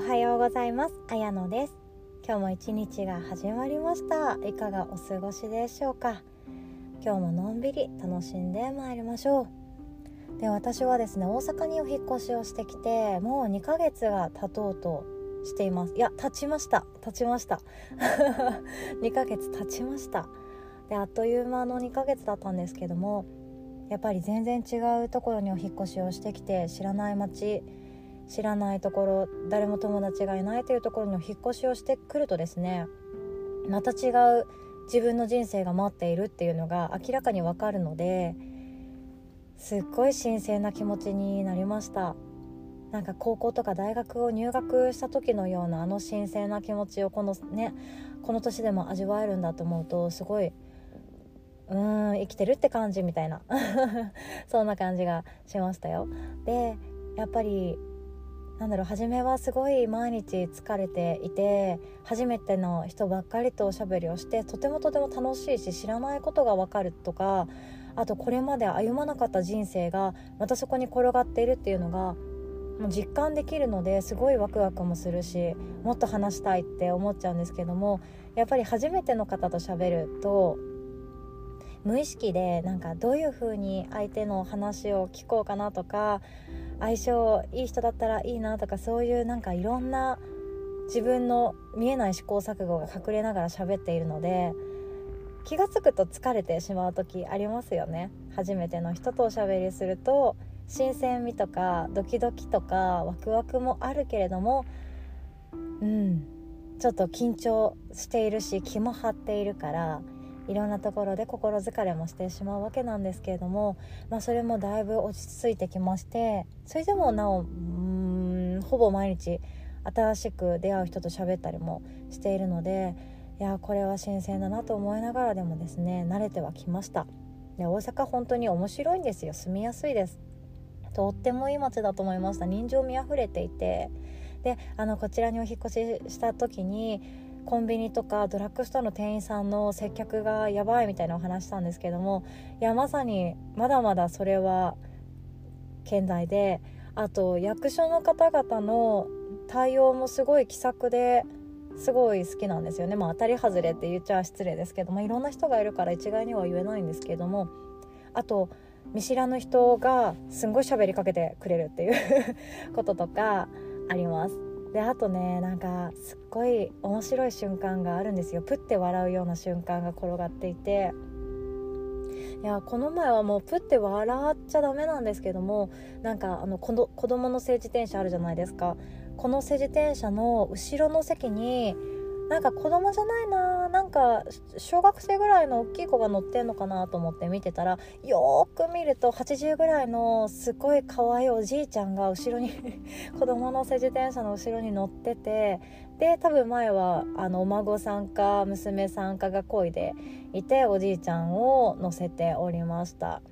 おはようございます。あやのです。今日も一日が始まりました。いかがお過ごしでしょうか。今日ものんびり楽しんでまいりましょう。で私はですね大阪にお引越しをしてきてもう2ヶ月が経とうとしています。いや経ちました。経ちました。2ヶ月経ちました。であっという間の2ヶ月だったんですけどもやっぱり全然違うところにお引越しをしてきて知らない街知らないところ誰も友達がいないというところにお引越しをしてくるとですねまた違う自分の人生が待っているっていうのが明らかにわかるのですっごい神聖な気持ちになりました。なんか高校とか大学を入学した時のようなあの神聖な気持ちをこのねこの年でも味わえるんだと思うとすごいうーん生きてるって感じみたいな。そんな感じがしましたよ。でやっぱりなんだろう初めはすごい毎日疲れていて初めての人ばっかりとおしゃべりをしてとてもとても楽しいし知らないことが分かるとかあとこれまで歩まなかった人生がまたそこに転がっているっていうのがもう実感できるのですごいワクワクもするしもっと話したいって思っちゃうんですけどもやっぱり初めての方と喋ると無意識でなんかどういう風に相手の話を聞こうかなとか相性いい人だったらいいなとかそういうなんかいろんな自分の見えない試行錯誤が隠れながら喋っているので気が付くと疲れてしまう時ありますよね。初めての人とおしゃべりすると新鮮味とかドキドキとかワクワクもあるけれどもうんちょっと緊張しているし気も張っているからいろんなところで心疲れもしてしまうわけなんですけれども、まあ、それもだいぶ落ち着いてきましてそれでもなおうんほぼ毎日新しく出会う人と喋ったりもしているのでいやこれは新鮮だなと思いながらでもですね慣れてはきました。で大阪本当に面白いんですよ。住みやすいです。とってもいい街だと思いました。人情味あふれていて。であのこちらにお引越しした時にコンビニとかドラッグストアの店員さんの接客がやばいみたいなお話したんですけどもいやまさにまだまだそれは健在であと役所の方々の対応もすごい気さくですごい好きなんですよね。まあ当たり外れって言っちゃ失礼ですけどもいろんな人がいるから一概には言えないんですけどもあと見知らぬ人がすんごい喋りかけてくれるっていう こととかあります。であとねなんかすっごい面白い瞬間があるんですよ。プッて笑うような瞬間が転がっていて。いやこの前はもうプッて笑っちゃダメなんですけどもなんかあの子供の政治転車あるじゃないですか。この政治転車の後ろの席になんか子供じゃないななんか小学生ぐらいの大きい子が乗ってんのかなと思って見てたらよーく見ると80ぐらいのすごい可愛いおじいちゃんが後ろに 子供の自転車の後ろに乗っててで多分前はあのお孫さんか娘さんかが漕いでいておじいちゃんを乗せておりました。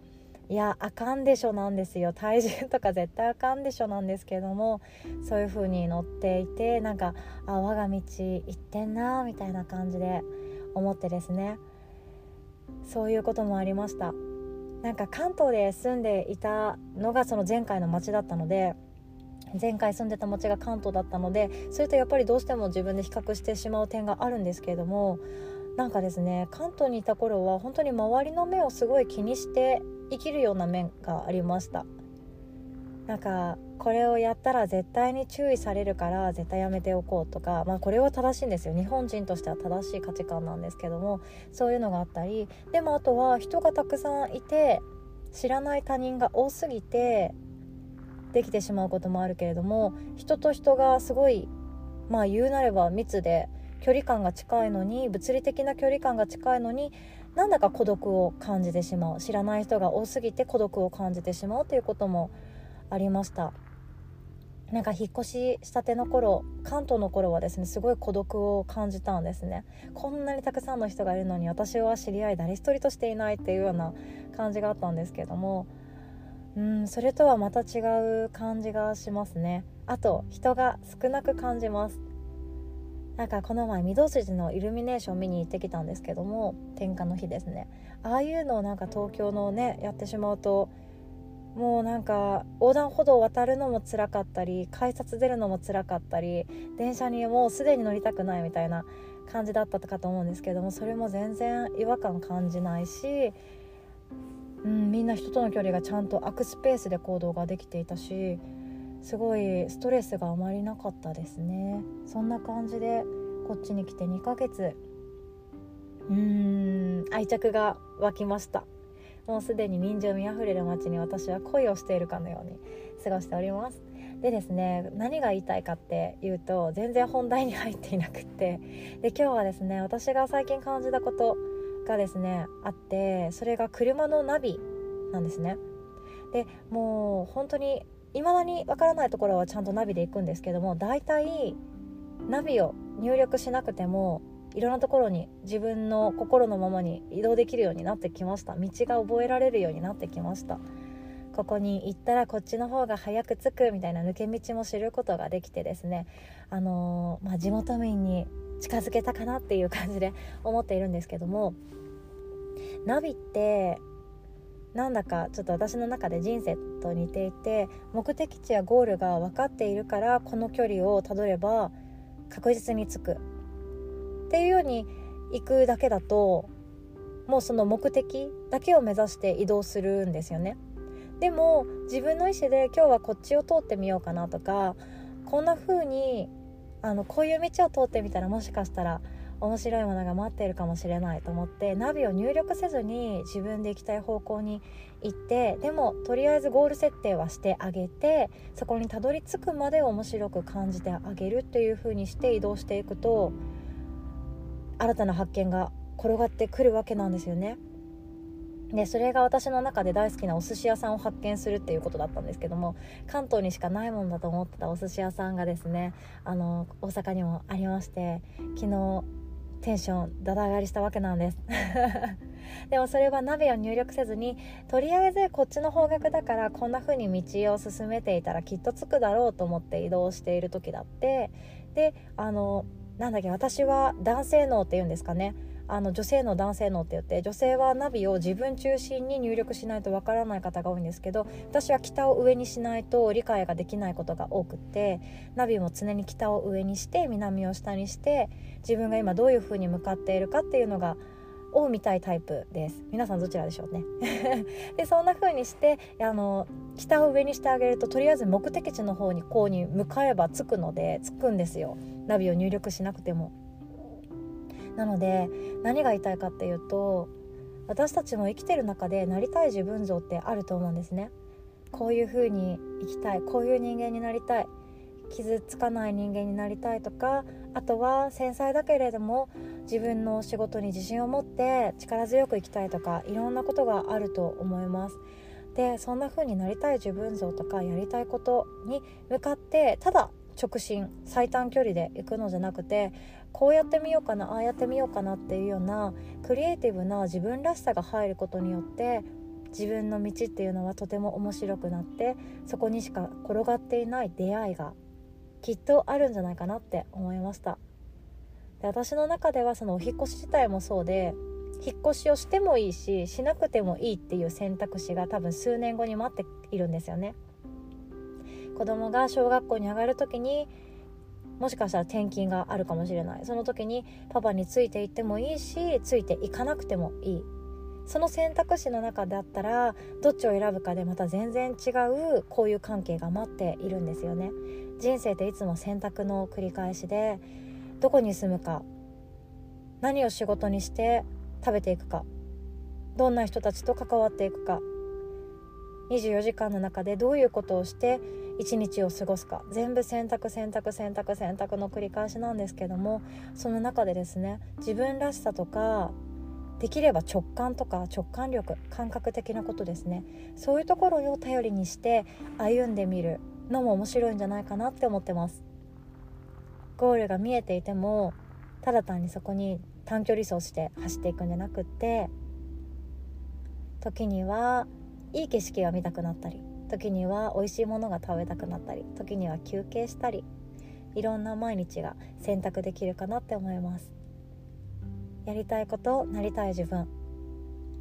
いやあかんでしょなんですよ。体重とか絶対あかんでしょなんですけどもそういう風に乗っていてなんかあ我が道行ってんなみたいな感じで思ってですね。そういうこともありました。なんか関東で住んでいたのがその前回の町だったので前回住んでた町が関東だったのでそれとやっぱりどうしても自分で比較してしまう点があるんですけれどもなんかですね関東にいた頃は本当に周りの目をすごい気にして生きるような面がありました。なんかこれをやったら絶対に注意されるから絶対やめておこうとかまあこれは正しいんですよ。日本人としては正しい価値観なんですけどもそういうのがあったりでもあとは人がたくさんいて知らない他人が多すぎてできてしまうこともあるけれども人と人がすごいまあ言うなれば密で距離感が近いのに物理的な距離感が近いのになんだか孤独を感じてしまう。知らない人が多すぎて孤独を感じてしまうということもありました。なんか引っ越ししたての頃関東の頃はですねすごい孤独を感じたんですね。こんなにたくさんの人がいるのに私は知り合い誰一人としていないっていうような感じがあったんですけども。うんそれとはまた違う感じがしますね。あと人が少なく感じます。なんかこの前御堂筋のイルミネーション見に行ってきたんですけども点火の日ですね。ああいうのをなんか東京のねやってしまうともうなんか横断歩道を渡るのも辛かったり改札出るのも辛かったり電車にもうすでに乗りたくないみたいな感じだったかと思うんですけどもそれも全然違和感感じないし、うん、みんな人との距離がちゃんと空くスペースで行動ができていたしすごいストレスがあまりなかったですね。そんな感じでこっちに来て2ヶ月。うーん愛着が湧きました。もうすでに人情味あふれる街に私は恋をしているかのように過ごしております。でですね何が言いたいかっていうと全然本題に入っていなくって。で今日はですね私が最近感じたことがですねあってそれが車のナビなんですね。でもう本当に未だにわからないところはちゃんとナビで行くんですけども大体ナビを入力しなくてもいろんなところに自分の心のままに移動できるようになってきました。道が覚えられるようになってきました。ここに行ったらこっちの方が早く着くみたいな抜け道も知ることができてですねあのー、まあ、地元民に近づけたかなっていう感じで思っているんですけどもナビってなんだかちょっと私の中で人生と似ていて目的地やゴールが分かっているからこの距離をたどれば確実に着くっていうように行くだけだともうその目的だけを目指して移動するんですよね。でも自分の意思で今日はこっちを通ってみようかなとかこんな風にあのこういう道を通ってみたらもしかしたら面白いものが待っているかもしれないと思ってナビを入力せずに自分で行きたい方向に行ってでもとりあえずゴール設定はしてあげてそこにたどり着くまで面白く感じてあげるっていう風にして移動していくと新たな発見が転がってくるわけなんですよね。でそれが私の中で大好きなお寿司屋さんを発見するっていうことだったんですけども関東にしかないもんだと思ってたお寿司屋さんがですねあの大阪にもありまして昨日テンションだだ上がりしたわけなんです。でもそれは鍋を入力せずにとりあえずこっちの方角だからこんな風に道を進めていたらきっと着くだろうと思って移動している時だって。であのなんだっけ私は男性脳っていうんですかね。あの女性の男性脳って言って女性はナビを自分中心に入力しないとわからない方が多いんですけど私は北を上にしないと理解ができないことが多くてナビも常に北を上にして南を下にして自分が今どういう風に向かっているかっていうのがを見たいタイプです。皆さんどちらでしょうね。でそんな風にしてあの北を上にしてあげるととりあえず目的地の方にこうに向かえば着くので着くんですよ。ナビを入力しなくても。なので何が言いたいかっていうと私たちも生きてる中でなりたい自分像ってあると思うんですね。こういう風に生きたいこういう人間になりたい傷つかない人間になりたいとかあとは繊細だけれども自分の仕事に自信を持って力強く生きたいとかいろんなことがあると思います。でそんな風になりたい自分像とかやりたいことに向かってただ直進最短距離で行くのじゃなくてこうやってみようかなああやってみようかなっていうようなクリエイティブな自分らしさが入ることによって自分の道っていうのはとても面白くなってそこにしか転がっていない出会いがきっとあるんじゃないかなって思いました。で私の中ではそのお引越し自体もそうで引っ越しをしてもいいししなくてもいいっていう選択肢が多分数年後に待っているんですよね。子供が小学校に上がる時にもしかしたら転勤があるかもしれない。その時にパパについていってもいいしついていかなくてもいい。その選択肢の中であったらどっちを選ぶかでまた全然違う交友関係が待っているんですよね。人生っていつも選択の繰り返しでどこに住むか何を仕事にして食べていくかどんな人たちと関わっていくか。24時間の中でどういうことをして一日を過ごすか。全部選択選択選択選択の繰り返しなんですけどもその中でですね自分らしさとかできれば直感とか直感力感覚的なことですね。そういうところを頼りにして歩んでみるのも面白いんじゃないかなって思ってます。ゴールが見えていてもただ単にそこに短距離走して走っていくんじゃなくって時にはいい景色が見たくなったり時には美味しいものが食べたくなったり時には休憩したりいろんな毎日が選択できるかなって思います。やりたいことなりたい自分。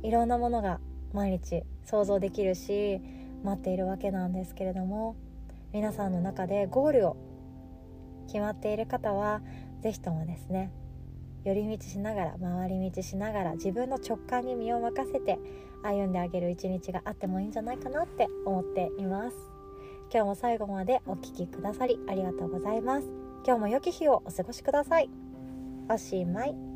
いろんなものが毎日想像できるし待っているわけなんですけれども皆さんの中でゴールを決まっている方は是非ともですね寄り道しながら回り道しながら自分の直感に身を任せて歩んであげる一日があってもいいんじゃないかなって思っています。今日も最後までお聴きくださりありがとうございます。今日も良き日をお過ごしください。おしまい。